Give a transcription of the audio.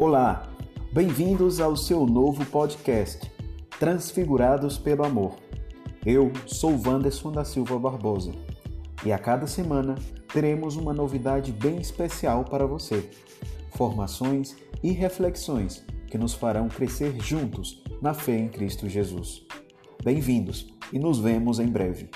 Olá, bem-vindos ao seu novo podcast, Transfigurados pelo Amor. Eu sou Wanderson da Silva Barbosa e a cada semana teremos uma novidade bem especial para você. Formações e reflexões que nos farão crescer juntos na fé em Cristo Jesus. Bem-vindos e nos vemos em breve.